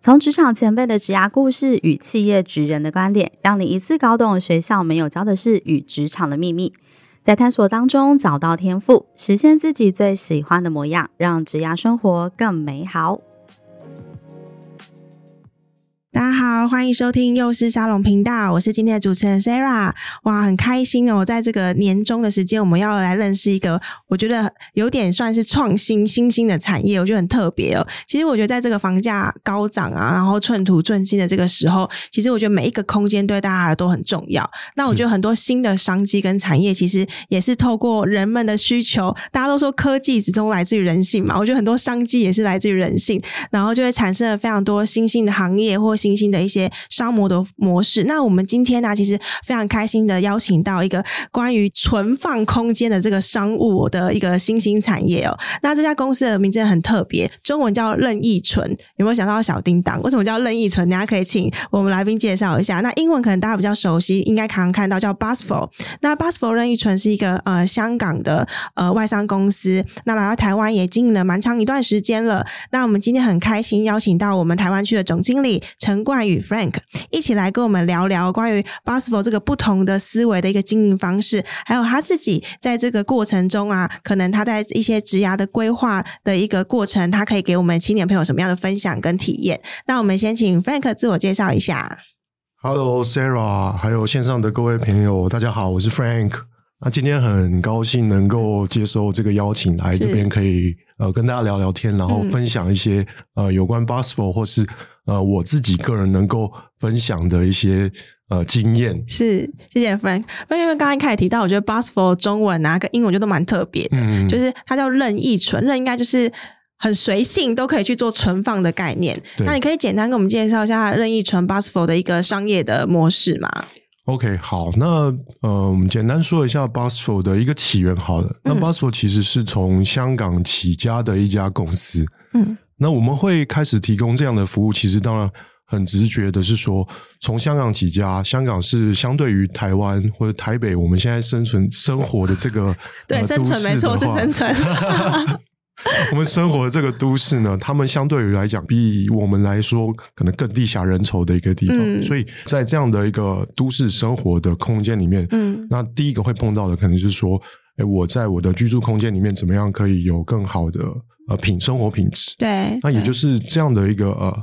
从职场前辈的职涯故事与企业职人的观点，让你一次搞懂学校没有教的事与职场的秘密，在探索当中找到天赋，实现自己最喜欢的模样，让职涯生活更美好。大家好，欢迎收听幼师沙龙频道，我是今天的主持人 Sarah。哇，很开心哦，在这个年终的时间，我们要来认识一个我觉得有点算是创新新兴的产业，我觉得很特别哦。其实我觉得在这个房价高涨啊，然后寸土寸金的这个时候，其实我觉得每一个空间对大家都很重要。那我觉得很多新的商机跟产业，其实也是透过人们的需求。大家都说科技始终来自于人性嘛，我觉得很多商机也是来自于人性，然后就会产生了非常多新兴的行业或新新兴的一些商模的模式。那我们今天呢，其实非常开心的邀请到一个关于存放空间的这个商务的一个新兴产业哦。那这家公司的名字很特别，中文叫任意存。有没有想到小叮当？为什么叫任意存？大家可以请我们来宾介绍一下。那英文可能大家比较熟悉，应该常常看到叫 Busful。那 Busful 任意存是一个呃香港的呃外商公司，那来到台湾也经营了蛮长一段时间了。那我们今天很开心邀请到我们台湾区的总经理陈冠宇 Frank 一起来跟我们聊聊关于 Busful 这个不同的思维的一个经营方式，还有他自己在这个过程中啊，可能他在一些职涯的规划的一个过程，他可以给我们青年朋友什么样的分享跟体验？那我们先请 Frank 自我介绍一下。Hello Sarah，还有线上的各位朋友，大家好，我是 Frank。那今天很高兴能够接受这个邀请，来这边可以呃跟大家聊聊天，然后分享一些、嗯、呃有关 Busful 或是。呃，我自己个人能够分享的一些呃经验是，谢谢 Frank。因为刚刚一开始提到，我觉得 Busful 中文啊跟英文就都蛮特别的，嗯，就是它叫任意存，任应该就是很随性都可以去做存放的概念。那你可以简单跟我们介绍一下任意存 Busful 的一个商业的模式吗？OK，好，那呃，我们简单说一下 Busful 的一个起源好了。那 Busful 其实是从香港起家的一家公司，嗯。那我们会开始提供这样的服务，其实当然很直觉的是说，从香港起家，香港是相对于台湾或者台北，我们现在生存生活的这个 对、呃、生存没错是生存，我们生活的这个都市呢，他们相对于来讲，比我们来说可能更地下人稠的一个地方，嗯、所以在这样的一个都市生活的空间里面，嗯，那第一个会碰到的可能就是说，哎，我在我的居住空间里面怎么样可以有更好的。呃，品生活品质，对，那也就是这样的一个呃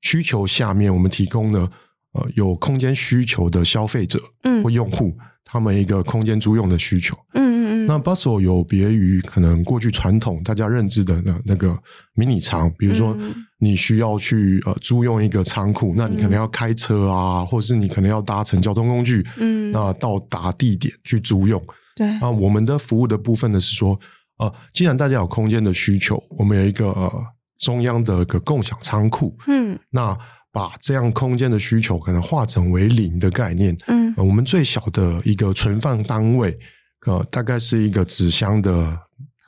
需求下面，我们提供了呃有空间需求的消费者，嗯，或用户，他们一个空间租用的需求，嗯那 bustle 有别于可能过去传统大家认知的那那个迷你仓，比如说你需要去呃租用一个仓库，那你可能要开车啊，或是你可能要搭乘交通工具，嗯，那到达地点去租用，对。啊，我们的服务的部分呢是说。呃，既然大家有空间的需求，我们有一个呃中央的一个共享仓库，嗯，那把这样空间的需求可能化整为零的概念，嗯，呃，我们最小的一个存放单位，呃，大概是一个纸箱的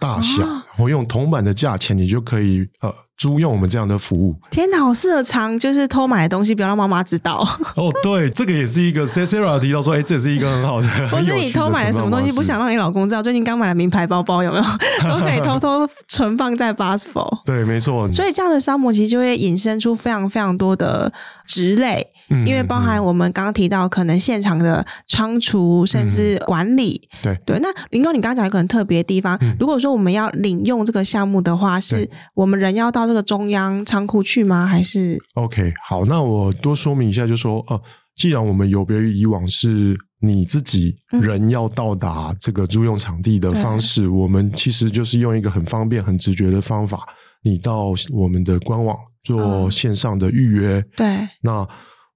大小，然后，哦，用铜板的价钱，你就可以呃。租用我们这样的服务，天哪，好适合藏，就是偷买的东西，不要让妈妈知道。哦，对，这个也是一个 Sarah 提到说，哎，这也是一个很好的。或是你偷买了什么东西，不想让你老公知道，最近刚买了名牌包包，有没有？都可以偷偷存放在 Busful。对，没错。所以这样的商模其实就会引申出非常非常多的职类。因为包含我们刚刚提到，可能现场的仓储，甚至管理，嗯、对。对。那林哥，你刚刚讲一个很特别的地方，嗯、如果说我们要领用这个项目的话，是我们人要到这个中央仓库去吗？还是？OK，好，那我多说明一下，就说，呃，既然我们有别于以往是你自己人要到达这个租用场地的方式，嗯、我们其实就是用一个很方便、很直觉的方法，你到我们的官网做线上的预约，嗯、对，那。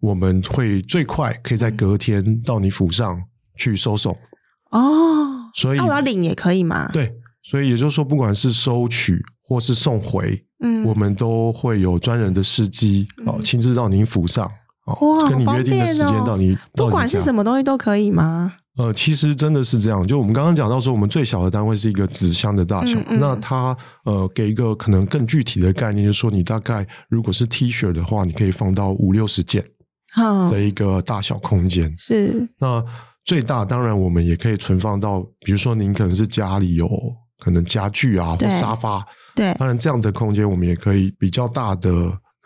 我们会最快可以在隔天到你府上去收送哦，所以那我要领也可以吗？对，所以也就是说，不管是收取或是送回，嗯，我们都会有专人的司机哦，亲自到您府上哦，跟你约定的时间到你，不管是什么东西都可以吗？呃，其实真的是这样。就我们刚刚讲到说，我们最小的单位是一个纸箱的大小。嗯嗯，那它呃，给一个可能更具体的概念，就是说，你大概如果是 T 恤的话，你可以放到五六十件的一个大小空间。是。那最大当然我们也可以存放到，比如说您可能是家里有可能家具啊或沙发，对，当然这样的空间我们也可以比较大的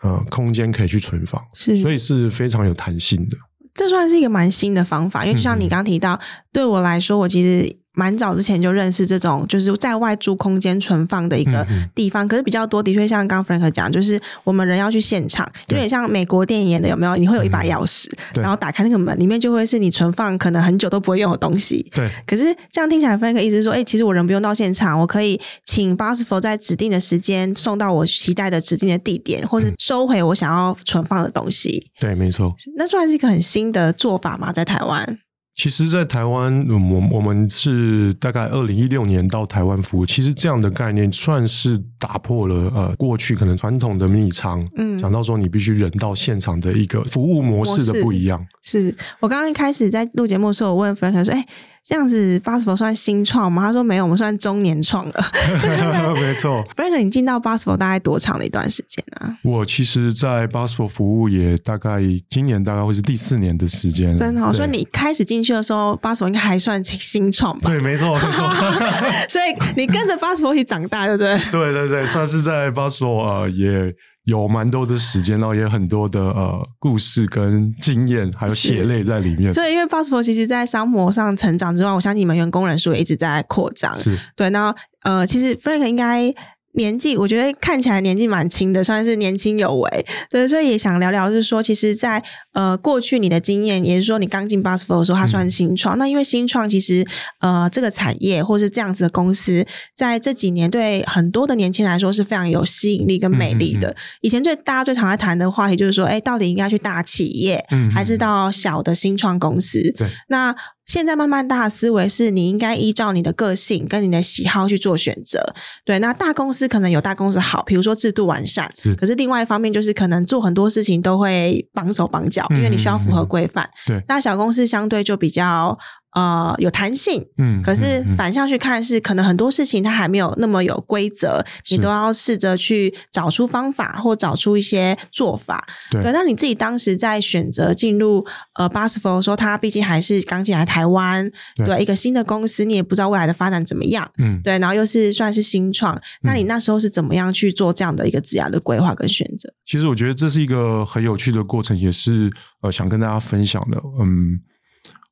呃空间可以去存放，是，所以是非常有弹性的。这算是一个蛮新的方法，因为就像你刚刚提到，嗯、对我来说，我其实。蛮早之前就认识这种就是在外租空间存放的一个地方，嗯、可是比较多的确像刚刚 Frank 讲，就是我们人要去现场，有点像美国电影演的，有没有？你会有一把钥匙，嗯、然后打开那个门，里面就会是你存放可能很久都不会用的东西。对。可是这样听起来，Frank 意思是说，哎，其实我人不用到现场，我可以请 Busful 在指定的时间送到我期待的指定的地点，或是收回我想要存放的东西。对，没错。那算是一个很新的做法吗？在台湾？其实，在台湾，我我们是大概二零一六年到台湾服务。其实这样的概念算是打破了呃过去可能传统的迷你仓，嗯，讲到说你必须人到现场的一个服务模式的不一样。是我刚刚一开始在录节目的时候，我问 Frank 说：“哎。”这样子，Busful 算新创吗？他说没有，我们算中年创了。没错，Frank，你进到 Busful 大概多长的一段时间啊？我其实，在 Busful 服务也大概今年大概会是第四年的时间。真的，所以你开始进去的时候，Busful 应该还算新创吧？对，没错，没错。所以你跟着 Busful 一起长大，对不对？对对对，算是在 Busful 呃也。有蛮多的时间，然后也有很多的呃故事跟经验，还有血泪在里面。所以，因为 Busful 其实，在商模上成长之外，我相信你们员工人数也一直在扩张。是对，然后呃，其实 Frank 应该。年纪我觉得看起来年纪蛮轻的，算是年轻有为。对，所以也想聊聊，就是说，其实在，在呃过去你的经验，也是说你刚进 Busful 的时候，它算新创。嗯、那因为新创其实呃这个产业或是这样子的公司，在这几年对很多的年轻人来说是非常有吸引力跟魅力的。嗯嗯嗯，以前最大家最常在谈的话题就是说，哎，到底应该去大企业，还是到小的新创公司？对，那。现在慢慢大的思维是你应该依照你的个性跟你的喜好去做选择。对，那大公司可能有大公司好，比如说制度完善。是。可是另外一方面就是可能做很多事情都会绑手绑脚，因为你需要符合规范。对。那小公司相对就比较。呃，有弹性，嗯，可是反向去看，是可能很多事情它还没有那么有规则，你都要试着去找出方法或找出一些做法。对，那你自己当时在选择进入呃 Busful 的时候，他毕竟还是刚进来台湾，对，对一个新的公司，你也不知道未来的发展怎么样，嗯，对，然后又是算是新创，那你那时候是怎么样去做这样的一个职涯的规划跟选择？其实我觉得这是一个很有趣的过程，也是呃想跟大家分享的，嗯。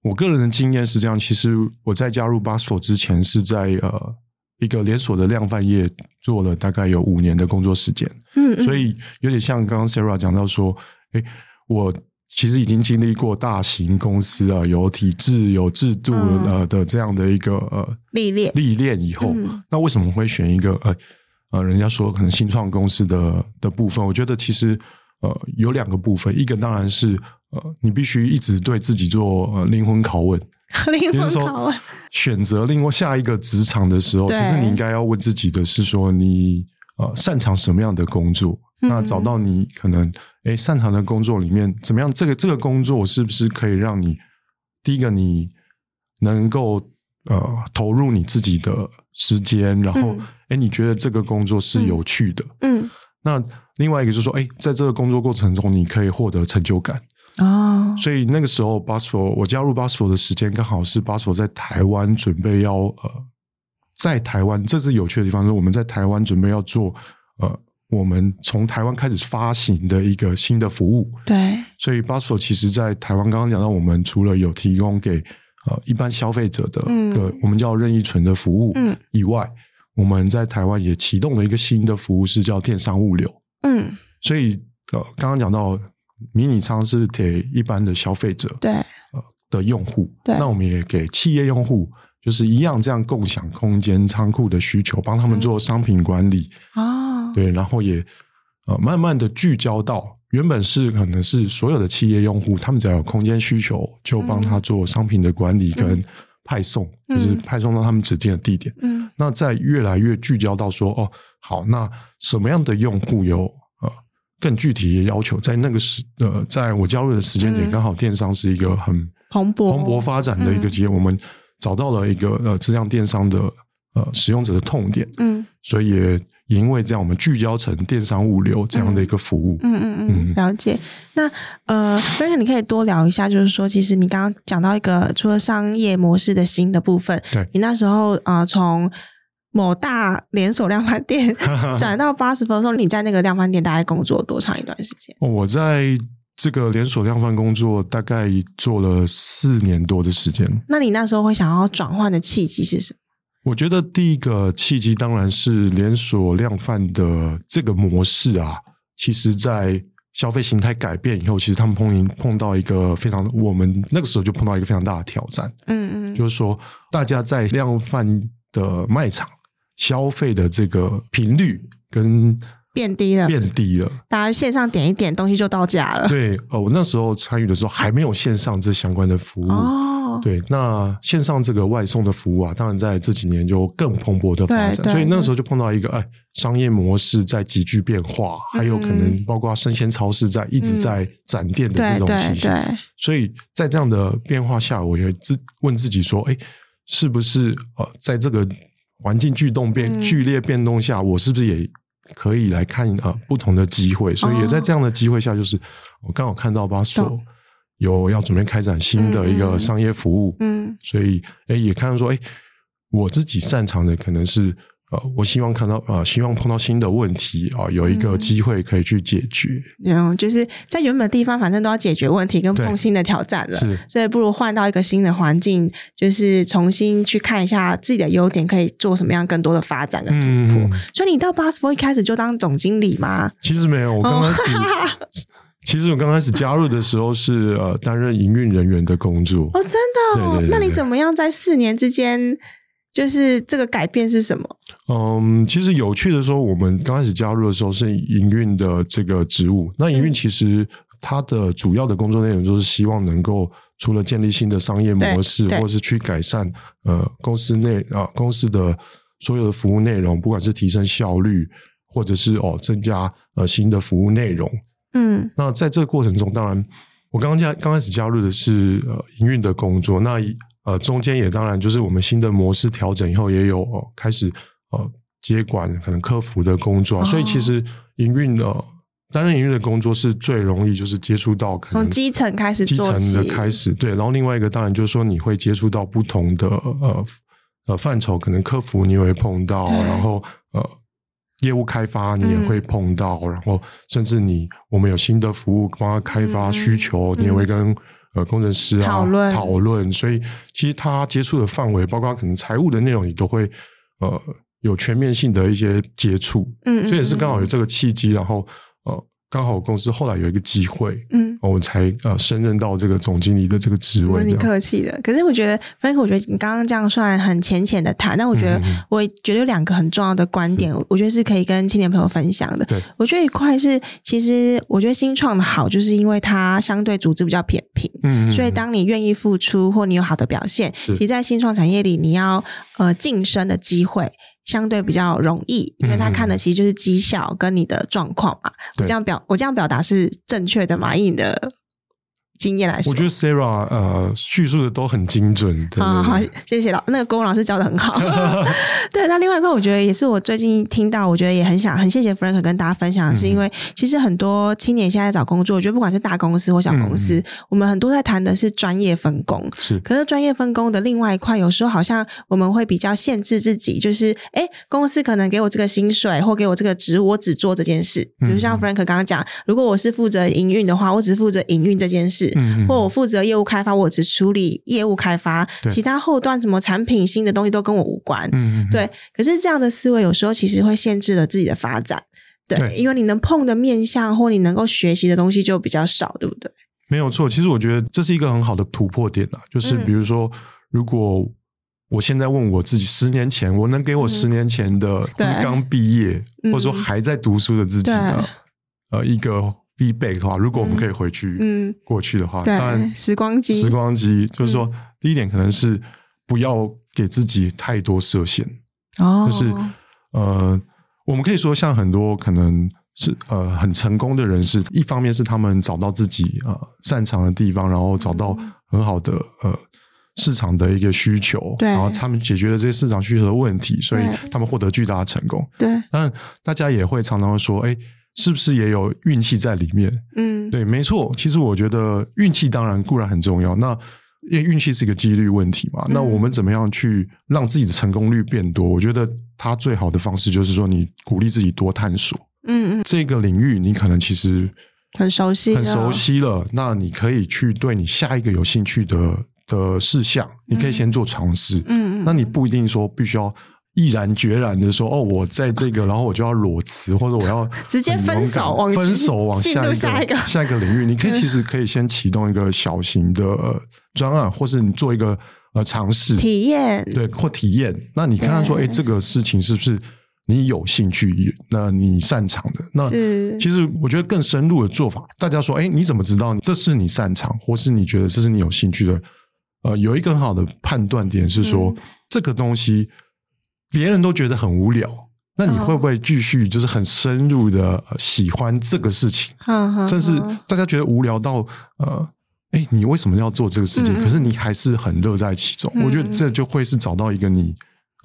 我个人的经验是这样，其实我在加入 Busful 之前是在呃一个连锁的量贩业做了大概有五年的工作时间，嗯，嗯，所以有点像刚刚 Sarah 讲到说，诶，我其实已经经历过大型公司啊，有体制、有制度呃的这样的一个呃历练历练以后，嗯、那为什么会选一个呃呃人家说可能新创公司的的部分？我觉得其实呃有两个部分，一个当然是。呃，你必须一直对自己做呃灵魂拷问，灵魂拷问。选择另外下一个职场的时候，其实你应该要问自己的是说你，你呃擅长什么样的工作？嗯、那找到你可能诶擅长的工作里面，怎么样？这个这个工作是不是可以让你第一个你能够呃投入你自己的时间，然后诶、嗯、你觉得这个工作是有趣的？嗯，嗯那另外一个就是说，诶在这个工作过程中，你可以获得成就感。哦，oh. 所以那个时候，Busful 我加入 Busful 的时间刚好是 Busful 在台湾准备要呃，在台湾这是有趣的地方，是我们在台湾准备要做呃，我们从台湾开始发行的一个新的服务。对，所以 Busful 其实在台湾刚刚讲到，我们除了有提供给呃一般消费者的一个、嗯、我们叫任意存的服务，嗯，以外，我们在台湾也启动了一个新的服务，是叫电商物流。嗯，所以呃，刚刚讲到。迷你仓是给一般的消费者对。呃的用户，对。那我们也给企业用户，就是一样这样共享空间仓库的需求，帮他们做商品管理啊，嗯、对，然后也呃慢慢的聚焦到原本是可能是所有的企业用户，他们只要有空间需求，就帮他做商品的管理跟派送，嗯、就是派送到他们指定的地点。嗯，那在越来越聚焦到说，哦，好，那什么样的用户有？更具体的要求，在那个时呃，在我加入的时间点，刚好电商是一个很蓬勃。蓬勃发展的一个机会，嗯、我们找到了一个呃质量电商的呃使用者的痛点，嗯，所以也因为这样，我们聚焦成电商物流这样的一个服务，嗯嗯嗯，嗯。了解。那呃，Frank，你可以多聊一下，就是说，其实你刚刚讲到一个除了商业模式的新的部分，对。你那时候呃从某大连锁量贩店 转到 BOSS FUN，你在那个量贩店大概工作多长一段时间？我在这个连锁量贩工作大概做了四年多的时间。那你那时候会想要转换的契机是什么？我觉得第一个契机当然是连锁量贩的这个模式啊，其实在消费形态改变以后，其实他们碰碰到一个非常，我们那个时候就碰到一个非常大的挑战。嗯嗯，就是说大家在量贩的卖场。消费的这个频率跟变低了，变低了。大家线上点一点东西就到家了。对，呃，我那时候参与的时候还没有线上这相关的服务。哦，对，那线上这个外送的服务啊，当然在这几年就更蓬勃的发展。所以那时候就碰到一个，哎，商业模式在急剧变化，还有可能包括生鲜超市在一直在展店的这种情形。所以在这样的变化下，我也自问自己说，哎，是不是呃，在这个环境剧动变剧烈变动下，嗯、我是不是也可以来看呃不同的机会？所以也在这样的机会下，就是我刚好看到 BOSS 有要准备开展新的一个商业服务，嗯，嗯所以哎也看到说，哎我自己擅长的可能是。呃，我希望看到呃，希望碰到新的问题啊，呃，有一个机会可以去解决。嗯，就是在原本的地方，反正都要解决问题跟碰新的挑战了，是，所以不如换到一个新的环境，就是重新去看一下自己的优点，可以做什么样更多的发展跟突破。嗯，所以你到 BOSS FUN 一开始就当总经理吗？其实没有，我刚开始，哦，其实我刚开始加入的时候是呃担任营运人员的工作。哦，真的哦？对对对对，那你怎么样在四年之间？就是这个改变是什么？嗯，其实有趣的说，我们刚开始加入的时候是营运的这个职务。那营运其实它的主要的工作内容就是希望能够除了建立新的商业模式，或者是去改善呃公司内啊公司的所有的服务内容，不管是提升效率，或者是哦增加呃新的服务内容。嗯，那在这个过程中，当然我刚刚加刚开始加入的是呃营运的工作，那。呃，中间也当然就是我们新的模式调整以后，也有、呃、开始呃接管可能客服的工作，哦、所以其实营运的担任营运的工作是最容易就是接触到可能从基层开始基层的开始对，然后另外一个当然就是说你会接触到不同的呃呃范畴，可能客服你也会碰到，然后呃业务开发你也会碰到，嗯、然后甚至你我们有新的服务帮他开发需求，嗯、你也会跟。嗯呃，工程师啊，讨论。讨论，所以其实他接触的范围，包括可能财务的内容，也都会呃有全面性的一些接触，嗯，嗯，嗯，所以也是刚好有这个契机，然后呃。刚好公司后来有一个机会，嗯，我才呃升任到这个总经理的这个职位。你客气的，可是我觉得，Frank，我觉得你刚刚这样算很浅浅的谈，但我觉得我觉得有两个很重要的观点，我觉得是可以跟青年朋友分享的。对，我觉得一块是，其实我觉得新创的好，就是因为它相对组织比较扁平，嗯，所以当你愿意付出或你有好的表现，其实，在新创产业里，你要呃晋升的机会。相对比较容易，因为他看的其实就是绩效跟你的状况嘛。嗯、我这样表，我这样表达是正确的吗？以你的经验来说，我觉得 Sarah 呃叙述的都很精准。好好，谢谢老那个郭老师教的很好。对，那另外一块我觉得也是我最近听到，我觉得也很想很谢谢 Frank 跟大家分享，是因为其实很多青年现在找工作，我觉得不管是大公司或小公司，嗯、我们很多在谈的是专业分工。是，可是专业分工的另外一块，有时候好像我们会比较限制自己，就是哎，公司可能给我这个薪水或给我这个职，我只做这件事。比如像 Frank 刚刚讲，如果我是负责营运的话，我只负责营运这件事。嗯，或我负责业务开发，我只处理业务开发，其他后端什么产品新的东西都跟我无关。嗯，对。可是这样的思维有时候其实会限制了自己的发展，对，对因为你能碰的面向或你能够学习的东西就比较少，对不对？没有错。其实我觉得这是一个很好的突破点啊，就是比如说，如果我现在问我自己，十年前我能给我十年前的，或是刚毕业，或者说还在读书的自己的，呃，一个。Feedback 的话，如果我们可以回去，嗯，过去的话，当然时光机，时光机就是说，第一点可能是不要给自己太多设限，哦，就是呃，我们可以说，像很多可能是呃很成功的人士，一方面是他们找到自己呃擅长的地方，然后找到很好的呃市场的一个需求，对，然后他们解决了这些市场需求的问题，所以他们获得巨大的成功。对，但大家也会常常说，哎，是不是也有运气在里面？嗯，对，没错。其实我觉得运气当然固然很重要，那因为运气是一个几率问题嘛。嗯、那我们怎么样去让自己的成功率变多？我觉得它最好的方式就是说，你鼓励自己多探索。嗯嗯，这个领域你可能其实。很熟悉，很熟悉了。那你可以去对你下一个有兴趣的的事项，你可以先做尝试。嗯嗯。那你不一定说必须要毅然决然的说，哦，我在这个，然后我就要裸辞，或者我要直接分手，往分手往下一个下一个 下一个领域。你可以 其实可以先启动一个小型的专案，或是你做一个呃尝试体验，对，或体验。那你看看说，哎，这个事情是不是？你有兴趣，那你擅长的，那其实我觉得更深入的做法，大家说，哎，你怎么知道这是你擅长，或是你觉得这是你有兴趣的？呃，有一个很好的判断点是说，嗯、这个东西别人都觉得很无聊，那你会不会继续就是很深入的喜欢这个事情？嗯、甚至大家觉得无聊到呃，哎，你为什么要做这个事情？嗯、可是你还是很乐在其中。嗯、我觉得这就会是找到一个你。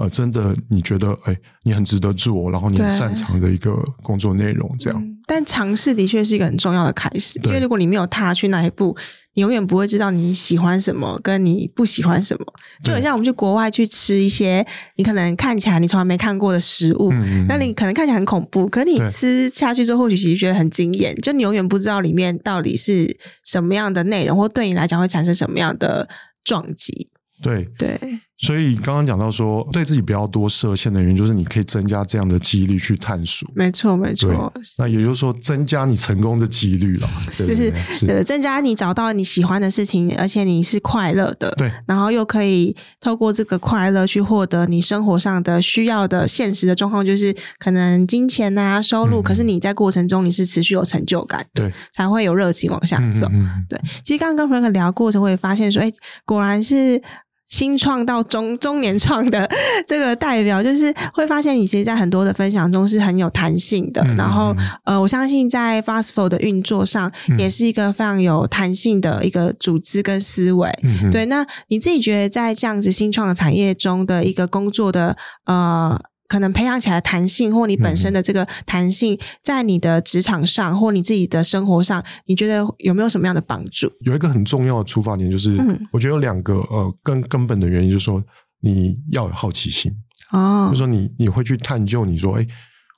呃，真的，你觉得，哎，你很值得做，然后你很擅长的一个工作内容，这样。嗯，但尝试的确是一个很重要的开始，因为如果你没有踏去那一步，你永远不会知道你喜欢什么，跟你不喜欢什么。就很像我们去国外去吃一些你可能看起来你从来没看过的食物，嗯，那你可能看起来很恐怖，可是你吃下去之后，或许其实觉得很惊艳。就你永远不知道里面到底是什么样的内容，或对你来讲会产生什么样的撞击。对对。所以刚刚讲到说，对自己不要多设限的原因，就是你可以增加这样的几率去探索。没错，没错。那也就是说，增加你成功的几率了。是是是，增加你找到你喜欢的事情，而且你是快乐的。对。然后又可以透过这个快乐去获得你生活上的需要的现实的状况，就是可能金钱啊、收入。嗯、可是你在过程中你是持续有成就感的，对，才会有热情往下走。嗯嗯嗯对。其实刚刚跟 Frank 聊过程，我也发现说，哎，果然是。新创到中中年创的这个代表，就是会发现你其实，在很多的分享中是很有弹性的。嗯、然后，呃，我相信在 Fastfold 的运作上，也是一个非常有弹性的一个组织跟思维。嗯、对，那你自己觉得在这样子新创的产业中的一个工作的呃。可能培养起来弹性，或你本身的这个弹性，在你的职场上或你自己的生活上，你觉得有没有什么样的帮助？有一个很重要的出发点，就是我觉得有两个呃更根本的原因，就是说你要有好奇心哦，就是说你你会去探究，你说哎，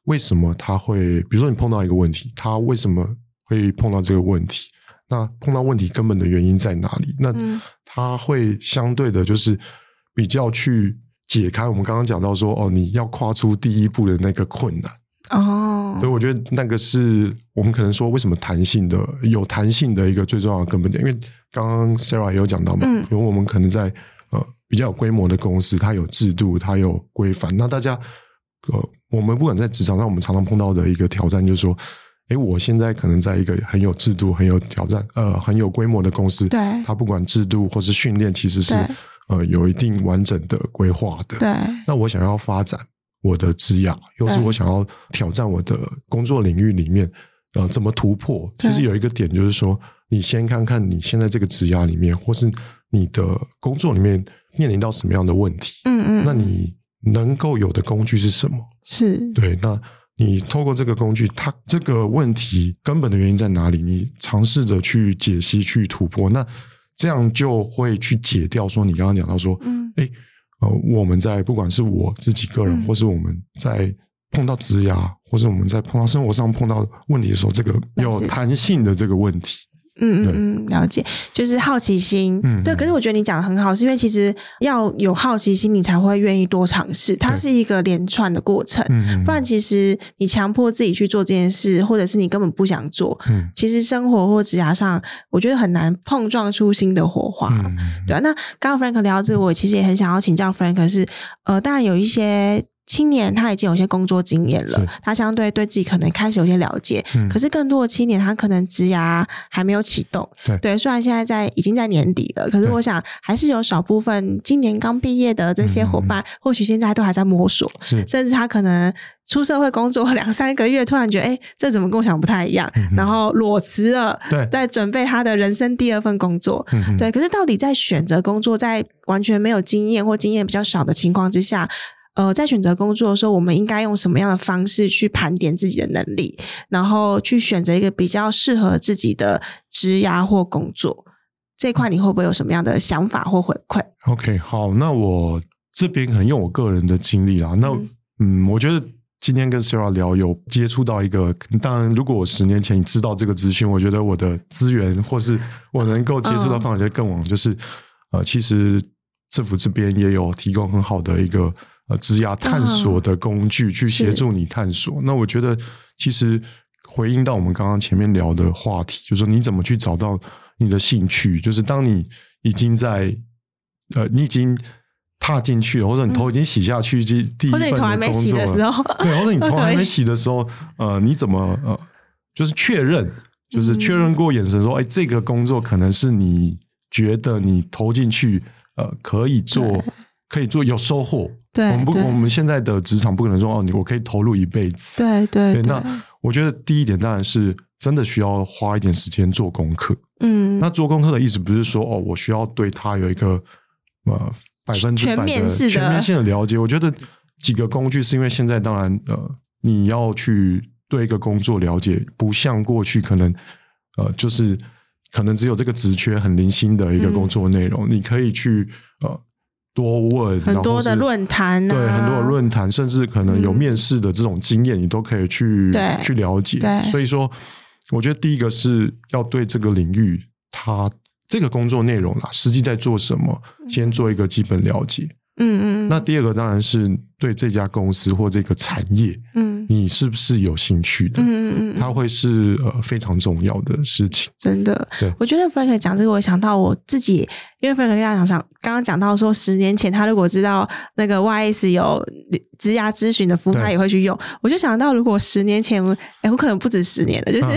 为什么他会？比如说你碰到一个问题，他为什么会碰到这个问题？那碰到问题根本的原因在哪里？那他会相对的，就是比较去。解开我们刚刚讲到说哦，你要跨出第一步的那个困难。哦，所以我觉得那个是我们可能说为什么弹性的有弹性的一个最重要的根本点，因为刚刚 Sarah 也有讲到嘛，嗯，因为我们可能在呃比较有规模的公司，它有制度，它有规范，那大家呃我们不管在职场上，我们常常碰到的一个挑战就是说，哎，我现在可能在一个很有制度、很有挑战、呃很有规模的公司，对，它不管制度或是训练，其实是。呃，有一定完整的规划的。对。那我想要发展我的职涯，又是我想要挑战我的工作领域里面，呃，怎么突破？其实有一个点就是说，你先看看你现在这个职涯里面，或是你的工作里面面临到什么样的问题。嗯嗯。那你能够有的工具是什么？是。对。那你透过这个工具，它这个问题根本的原因在哪里？你尝试着去解析、去突破。那。这样就会去解掉说你刚刚讲到说，嗯，哎，呃，我们在不管是我自己个人，嗯、或是我们在碰到职涯，或是我们在碰到生活上碰到问题的时候，这个有弹性的这个问题。嗯嗯嗯，了解，就是好奇心。嗯，对。可是我觉得你讲的很好，是因为其实要有好奇心，你才会愿意多尝试。它是一个连串的过程。嗯，不然其实你强迫自己去做这件事，或者是你根本不想做。嗯，其实生活或职涯上，我觉得很难碰撞出新的火花。对啊。那刚刚 Frank 聊到这个，我其实也很想要请教 Frank，是呃，当然有一些。青年他已经有些工作经验了，他相对对自己可能开始有些了解。嗯、可是更多的青年他可能职涯还没有启动。对，对，虽然现在在已经在年底了，可是我想还是有少部分今年刚毕业的这些伙伴，嗯、或许现在都还在摸索，甚至他可能出社会工作两三个月，突然觉得哎，这怎么跟我想不太一样？嗯、然后裸辞了，对，在准备他的人生第二份工作。嗯、对，可是到底在选择工作，在完全没有经验或经验比较少的情况之下。呃，在选择工作的时候，我们应该用什么样的方式去盘点自己的能力，然后去选择一个比较适合自己的职涯或工作？这块你会不会有什么样的想法或回馈？OK，好，那我这边可能用我个人的经历啦，那嗯，嗯，我觉得今天跟 Sarah 聊，有接触到一个，当然，如果我十年前你知道这个资讯，我觉得我的资源或是我能够接触到范围就更广，就是呃，其实政府这边也有提供很好的一个。呃，职涯探索的工具去协助你探索。那我觉得，其实回应到我们刚刚前面聊的话题，就是说你怎么去找到你的兴趣。就是当你已经在呃，你已经踏进去了，或者你头已经洗下去，第第一份的工作，或者你头还没洗的时候，对，或者你 头还没洗的时候，呃，你怎么呃，就是确认，就是确认过眼神说，哎，这个工作可能是你觉得你投进去，呃，可以做，可以做有收获。对，我们不，我们现在的职场不可能说哦，你我可以投入一辈子。对对，对，那我觉得第一点当然是真的需要花一点时间做功课。嗯，那做功课的意思不是说哦，我需要对他有一个呃百分之百的全面性的，全面性的了解。我觉得几个工具是因为现在当然呃，你要去对一个工作了解，不像过去可能呃，就是可能只有这个职缺很零星的一个工作内容，嗯、你可以去呃。多问很多的论坛、啊，对很多的论坛，甚至可能有面试的这种经验，你都可以去、嗯、去了解。所以说，我觉得第一个是要对这个领域，它这个工作内容啦，实际在做什么，先做一个基本了解。嗯嗯。那第二个当然是对这家公司或这个产业，嗯，你是不是有兴趣的？嗯嗯嗯，它会是呃非常重要的事情。真的，对，我觉得 Frank 讲这个，我想到我自己。因为 Frank 跟大家讲，刚刚讲到说，十年前他如果知道那个 YS 有职涯咨询的服务，他也会去用。我就想到，如果十年前，哎，我可能不止十年了，就是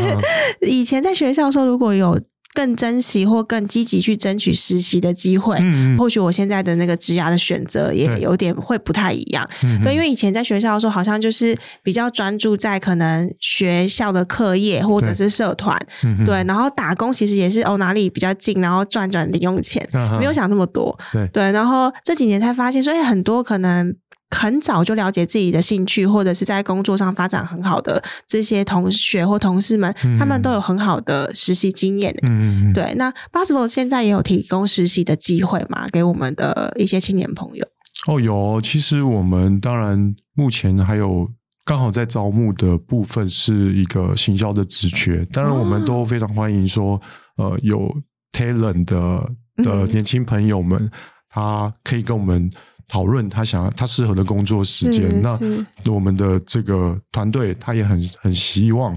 以前在学校说，如果有。更珍惜或更积极去争取实习的机会，嗯，或许我现在的那个职涯的选择也有点会不太一样。对，因为以前在学校的时候，好像就是比较专注在可能学校的课业或者是社团，对，对，然后打工其实也是哦哪里比较近，然后赚赚零用钱，没有想那么多。对对，然后这几年才发现，所以很多可能。很早就了解自己的兴趣，或者是在工作上发展很好的这些同学或同事们，嗯、他们都有很好的实习经验。嗯，对。那 Bosfor 现在也有提供实习的机会嘛，给我们的一些青年朋友。哦，有。其实我们当然目前还有刚好在招募的部分是一个行销的职缺，当然我们都非常欢迎说，哦、呃，有 talent 的的年轻朋友们，嗯、他可以跟我们。讨论他想要他适合的工作时间，那我们的这个团队他也很很希望，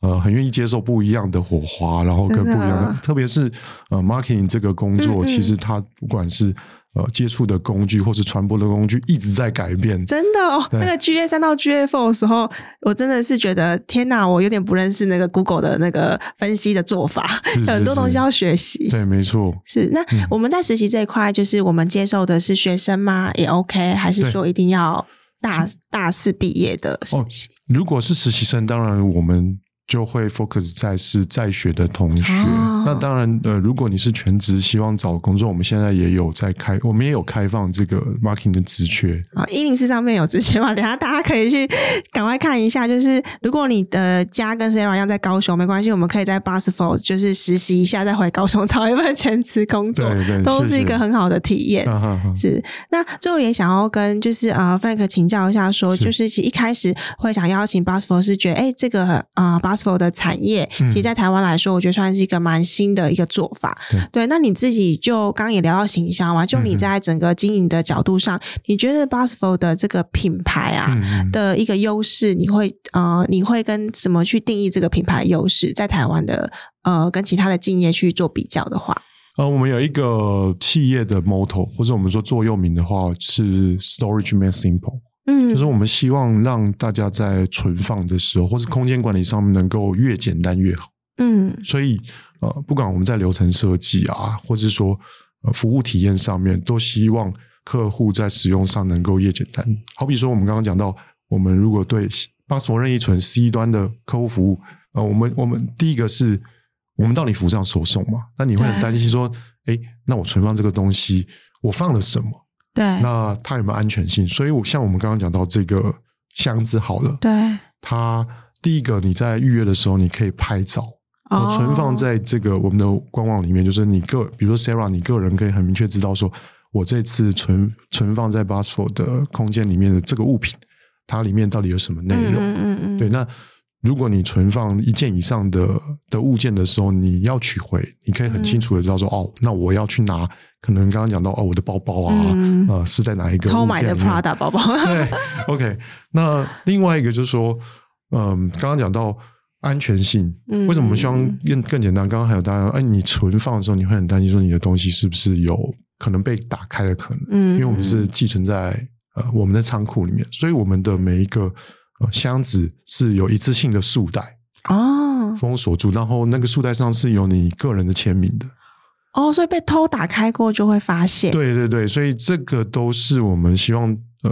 呃，很愿意接受不一样的火花，然后跟不一样的，的特别是呃，marketing 这个工作，嗯嗯其实它不管是。呃，接触的工具或是传播的工具一直在改变，真的哦。那个 GA 三到 GA four 的时候，我真的是觉得天哪，我有点不认识那个 Google 的那个分析的做法，是是是很多东西要学习。对，没错。是那我们在实习这一块，就是我们接受的是学生吗？也 OK，还是说一定要大大四毕业的实习？哦，如果是实习生，当然我们。就会 focus 在是在学的同学。哦、那当然，呃，如果你是全职，希望找工作，我们现在也有在开，我们也有开放这个 marketing 的职缺。啊，一零四上面有职缺吗？等下大家可以去 赶快看一下。就是如果你的家跟 Sarah 一样在高雄，没关系，我们可以在 Busfor 就是实习一下，再回高雄找一份全职工作，对对，都是一个很好的体验。是。那最后也想要跟就是啊、呃、Frank 请教一下说，说就是其实一开始会想邀请 Busfor 是觉得哎这个啊的产业，其实，在台湾来说，我觉得算是一个蛮新的一个做法。嗯、对，那你自己就刚刚也聊到行销嘛，就你在整个经营的角度上，嗯、你觉得 Bosfor 的这个品牌啊、嗯、的一个优势，你会呃，你会跟怎么去定义这个品牌优势？在台湾的呃，跟其他的竞业去做比较的话，呃，我们有一个企业的 motto，或者我们说座右铭的话是 “Storage made simple”。嗯，就是我们希望让大家在存放的时候，或是空间管理上面能够越简单越好。嗯，所以呃，不管我们在流程设计啊，或者说呃服务体验上面，都希望客户在使用上能够越简单。好比说，我们刚刚讲到，我们如果对 Busfor 任意存 C 端的客户服务，呃，我们我们第一个是我们到底服上手送嘛？那你会很担心说，哎，那我存放这个东西，我放了什么？对，那它有没有安全性？所以，我像我们刚刚讲到这个箱子好了，对，它第一个你在预约的时候，你可以拍照，哦，存放在这个我们的官网里面，就是你个，比如说 Sarah，你个人可以很明确知道说，我这次存存放在 Busfor 的空间里面的这个物品。它里面到底有什么内容？嗯嗯嗯。对，那如果你存放一件以上的的物件的时候，你要取回，你可以很清楚的知道说，嗯、哦，那我要去拿，可能刚刚讲到哦，我的包包啊，嗯、呃，是在哪一个？偷买的 Prada 包包。对，OK。那另外一个就是说，嗯，刚刚讲到安全性，为什么我们希望更更简单？刚刚还有大家，哎，你存放的时候，你会很担心说你的东西是不是有可能被打开的可能？嗯，因为我们是寄存在。呃，我们的仓库里面，所以我们的每一个呃箱子是有一次性的束带哦，封锁住，然后那个束带上是有你个人的签名的哦，所以被偷打开过就会发现。对对对，所以这个都是我们希望呃，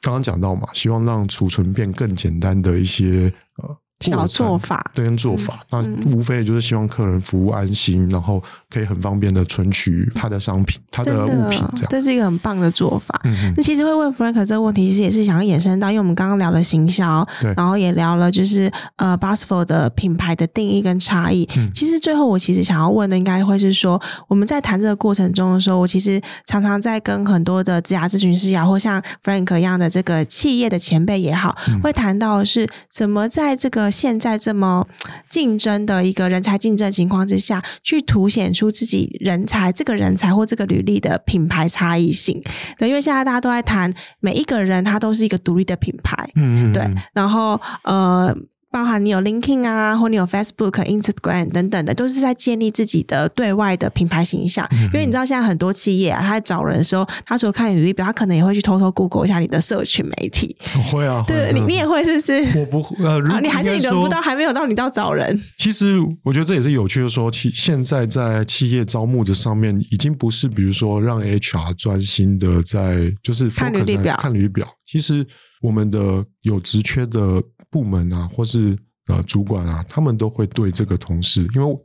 刚刚讲到嘛，希望让储存变更简单的一些呃。小做法，对，跟做法，那无非就是希望客人服务安心，然后可以很方便的存取他的商品、他的物品，这样，这是一个很棒的做法。那其实会问 Frank 这个问题，其实也是想要衍生到，因为我们刚刚聊了行销，然后也聊了就是呃 Busfor 的品牌的定义跟差异。其实最后我其实想要问的，应该会是说，我们在谈这个过程中的时候，我其实常常在跟很多的职涯咨询师呀，或像 Frank 一样的这个企业的前辈也好，会谈到的是怎么在这个现在这么竞争的一个人才竞争情况之下，去凸显出自己人才这个人才或这个履历的品牌差异性。对，因为现在大家都在谈，每一个人他都是一个独立的品牌。嗯，对，然后呃。包含你有 LinkedIn 啊，或你有 Facebook、Instagram 等等的，都是在建立自己的对外的品牌形象。嗯、因为你知道，现在很多企业啊，他在找人的时候，他除了看你履历表，他可能也会去偷偷 Google 一下你的社群媒体。会啊，对，你你也会是不是？我不会，呃，你还是你轮不到，还没有到你到找人。其实我觉得这也是有趣的说，其现在在企业招募的上面，已经不是比如说让 HR 专心的在就是看履历表，看履历表。其实我们的有职缺的。部门啊，或是呃主管啊，他们都会对这个同事，因为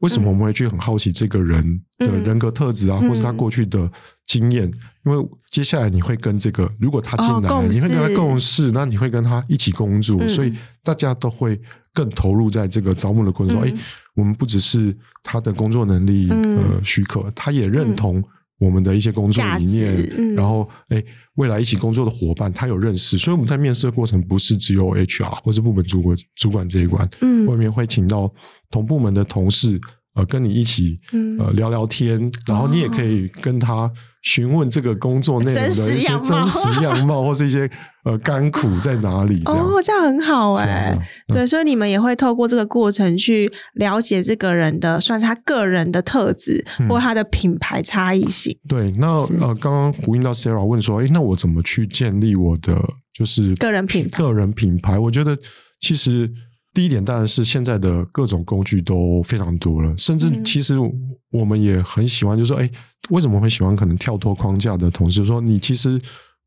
为什么我们会去很好奇这个人的人格特质啊，嗯、或是他过去的经验？嗯、因为接下来你会跟这个，如果他进来，哦、你会跟他共事，那你会跟他一起工作，嗯、所以大家都会更投入在这个招募的过程中。哎、嗯，我们不只是他的工作能力呃许可，他也认同。嗯我们的一些工作理念，嗯、然后哎，未来一起工作的伙伴，他有认识，所以我们在面试的过程不是只有 HR 或是部门主管主管这一关，嗯，外面会请到同部门的同事。呃，跟你一起呃聊聊天，嗯、然后你也可以跟他询问这个工作内容的一些真实样貌，或是一些呃甘苦在哪里。哦，这样很好哎、对，所以你们也会透过这个过程去了解这个人的，算是他个人的特质或他的品牌差异性。嗯、对，那是呃，刚刚呼应到 Sarah 问说，哎，那我怎么去建立我的就是个人品牌？个人品牌，我觉得其实。第一点当然是现在的各种工具都非常多了，甚至其实我们也很喜欢，就是说，哎，为什么会喜欢可能跳脱框架的同事说，你其实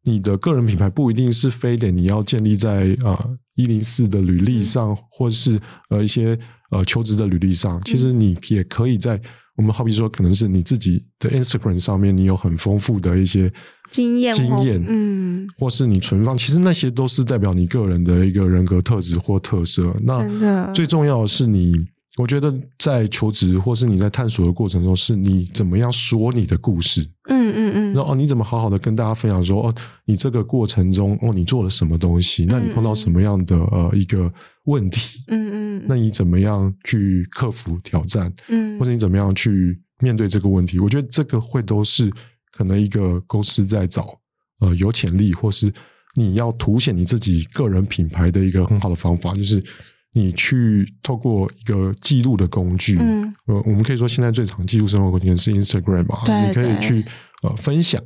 你的个人品牌不一定是非得你要建立在呃一零四的履历上，或是呃一些呃求职的履历上，其实你也可以在我们好比说，可能是你自己的 Instagram 上面，你有很丰富的一些。经验，经验，嗯，或是你存放，其实那些都是代表你个人的一个人格特质或特色。那最重要的是你，我觉得在求职或是你在探索的过程中，是你怎么样说你的故事。嗯嗯嗯。然后哦，你怎么好好的跟大家分享说哦，你这个过程中哦，你做了什么东西？那你碰到什么样的呃一个问题？嗯嗯。那你怎么样去克服挑战？嗯，或者你怎么样去面对这个问题？我觉得这个会都是。可能一个公司在找呃有潜力，或是你要凸显你自己个人品牌的一个很好的方法，就是你去透过一个记录的工具。嗯，呃，我们可以说现在最常记录生活空间是 Instagram 嘛？对，你可以去呃分享，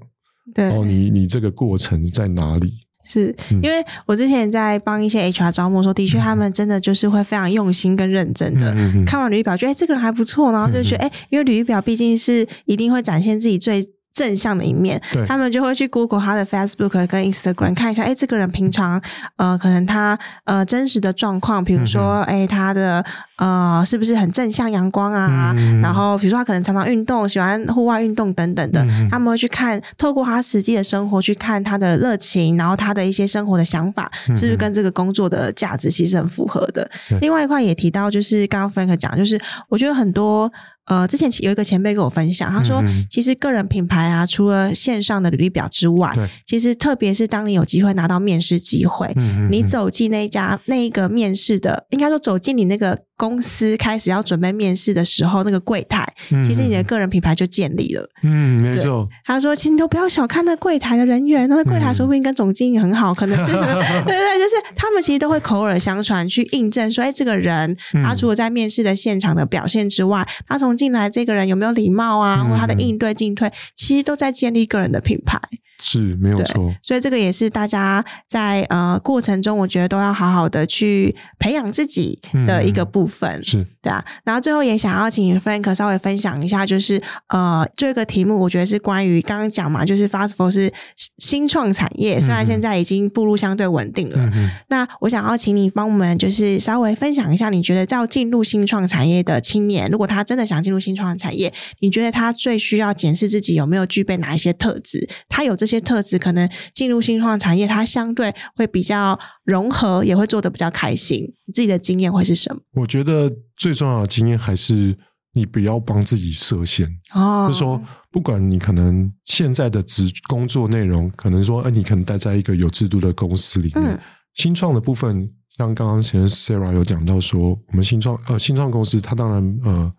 对，哦，你你这个过程在哪里？是因为我之前在帮一些 HR 招募的时候，的确他们真的就是会非常用心跟认真的、嗯、看完履历表，觉得哎这个人还不错，然后就觉得哎，因为履历表毕竟是一定会展现自己最。正向的一面，他们就会去 Google 他的 Facebook 跟 Instagram 看一下，哎，这个人平常呃，可能他呃真实的状况，比如说，哎，他的呃是不是很正向阳光啊？嗯、然后比如说他可能常常运动，喜欢户外运动等等的，嗯、他们会去看，透过他实际的生活去看他的热情，然后他的一些生活的想法，是不是跟这个工作的价值其实很符合的？嗯、另外一块也提到，就是刚刚 Frank 讲，就是我觉得很多。呃，之前有一个前辈跟我分享，他说，其实个人品牌啊，除了线上的履历表之外，其实特别是当你有机会拿到面试机会，嗯、你走进那一家那一个面试的，应该说走进你那个。公司开始要准备面试的时候，那个柜台，其实你的个人品牌就建立了。嗯，没错。他说：“其实你都不要小看那柜台的人员，那柜台说不定跟总经理很好，可能是什么？对对对，就是他们其实都会口耳相传去印证说，哎，这个人他除了在面试的现场的表现之外，他从进来这个人有没有礼貌啊，或他的应对进退，其实都在建立个人的品牌。”是没有错，所以这个也是大家在呃过程中，我觉得都要好好的去培养自己的一个部分，嗯、是对啊。然后最后也想要请 Frank 稍微分享一下，就是呃这个题目，我觉得是关于刚刚讲嘛，就是 Fastform 是新创产业，虽然现在已经步入相对稳定了。嗯、那我想要请你帮我们就是稍微分享一下，你觉得要进入新创产业的青年，如果他真的想进入新创产业，你觉得他最需要检视自己有没有具备哪一些特质？他有这些。些特质可能进入新创产业，它相对会比较融合，也会做得比较开心。你自己的经验会是什么？我觉得最重要的经验还是你不要帮自己设限哦。就是说，不管你可能现在的职工作内容，可能说，呃，你可能待在一个有制度的公司里面，嗯、新创的部分，像刚刚前 Sarah 有讲到说，我们新创呃新创公司，它当然呃。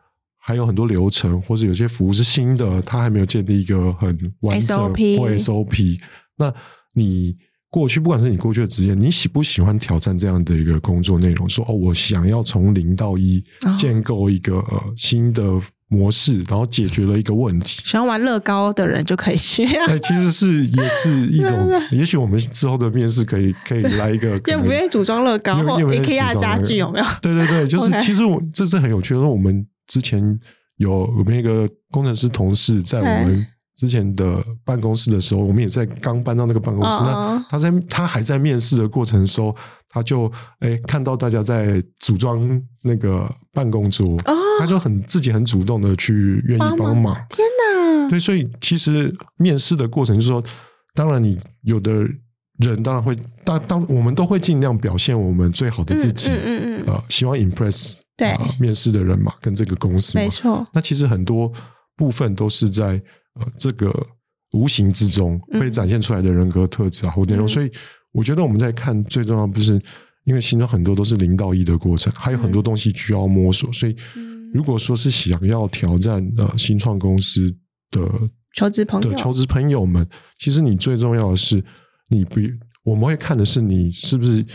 还有很多流程，或者有些服务是新的，它还没有建立一个很完整的 SOP。或 SOP。那你过去，不管是你过去的职业，你喜不喜欢挑战这样的一个工作内容？说哦，我想要从零到一建构一个、哦呃、新的模式，然后解决了一个问题。喜欢玩乐高的人就可以学。哎，其实是也是一种，也许我们之后的面试可以可以来一个，愿不愿意组装乐高或 IKEA 家具有没有？对对对，就是 其实我这是很有趣的，因为我们。之前有我们一个工程师同事在我们之前的办公室的时候，我们也在刚搬到那个办公室。那他在他还在面试的过程的时候，他就哎看到大家在组装那个办公桌，他就很自己很主动的去愿意帮忙。天哪！对，所以其实面试的过程就是说，当然你有的人当然会当当我们都会尽量表现我们最好的自己，嗯嗯嗯，呃，希望 impress。对、呃，面试的人嘛，跟这个公司嘛，没错。那其实很多部分都是在呃这个无形之中会展现出来的人格特质啊，或内容。所以我觉得我们在看最重要不是因为新创很多都是零到一的过程，还有很多东西需要摸索。所以如果说是想要挑战呃新创公司的求职朋友的求职朋友们，其实你最重要的是你不，我们会看的是你是不是。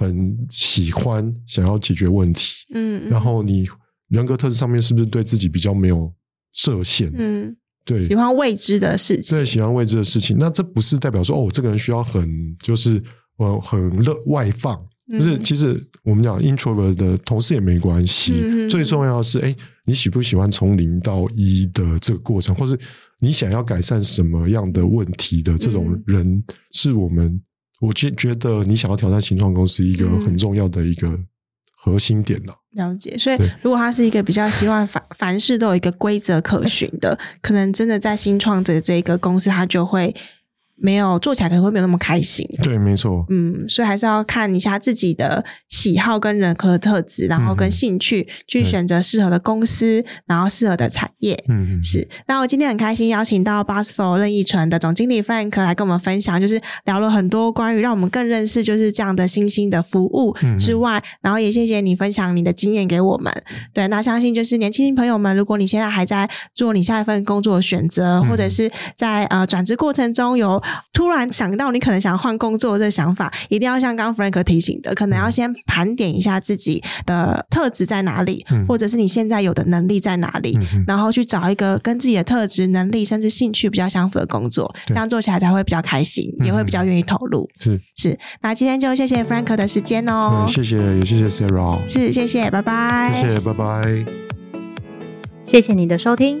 很喜欢想要解决问题，嗯，然后你人格特质上面是不是对自己比较没有设限？嗯，对，喜欢未知的事情，对，喜欢未知的事情。那这不是代表说哦，这个人需要很就是呃很乐外放，就是其实我们讲 introvert 的同事也没关系。嗯，最重要的是，哎，你喜不喜欢从零到一的这个过程，或是你想要改善什么样的问题的这种人，是我们。我觉觉得你想要挑战新创公司一个很重要的一个核心点了。了解，所以如果他是一个比较希望凡凡事都有一个规则可循的，可能真的在新创的这个公司，他就会。没有做起来可能会没有那么开心。对，没错。嗯，所以还是要看一下自己的喜好跟人格特质，然后跟兴趣、嗯、去选择适合的公司，然后适合的产业。嗯嗯，是。那我今天很开心邀请到 BOSSFOR 任意纯的总经理 Frank 来跟我们分享，就是聊了很多关于让我们更认识就是这样的新兴的服务之外，嗯、然后也谢谢你分享你的经验给我们。对，那相信就是年轻朋友们，如果你现在还在做你下一份工作的选择，嗯、或者是在呃转职过程中有。突然想到你可能想换工作这想法，一定要像刚刚 Frank 提醒的，可能要先盘点一下自己的特质在哪里，嗯、或者是你现在有的能力在哪里，嗯、然后去找一个跟自己的特质、能力甚至兴趣比较相符的工作，这样做起来才会比较开心，也会比较愿意投入。是。是，那今天就谢谢 Frank 的时间哦，谢谢也谢谢 Sarah，是谢谢，拜拜，谢谢，拜拜，谢谢你的收听。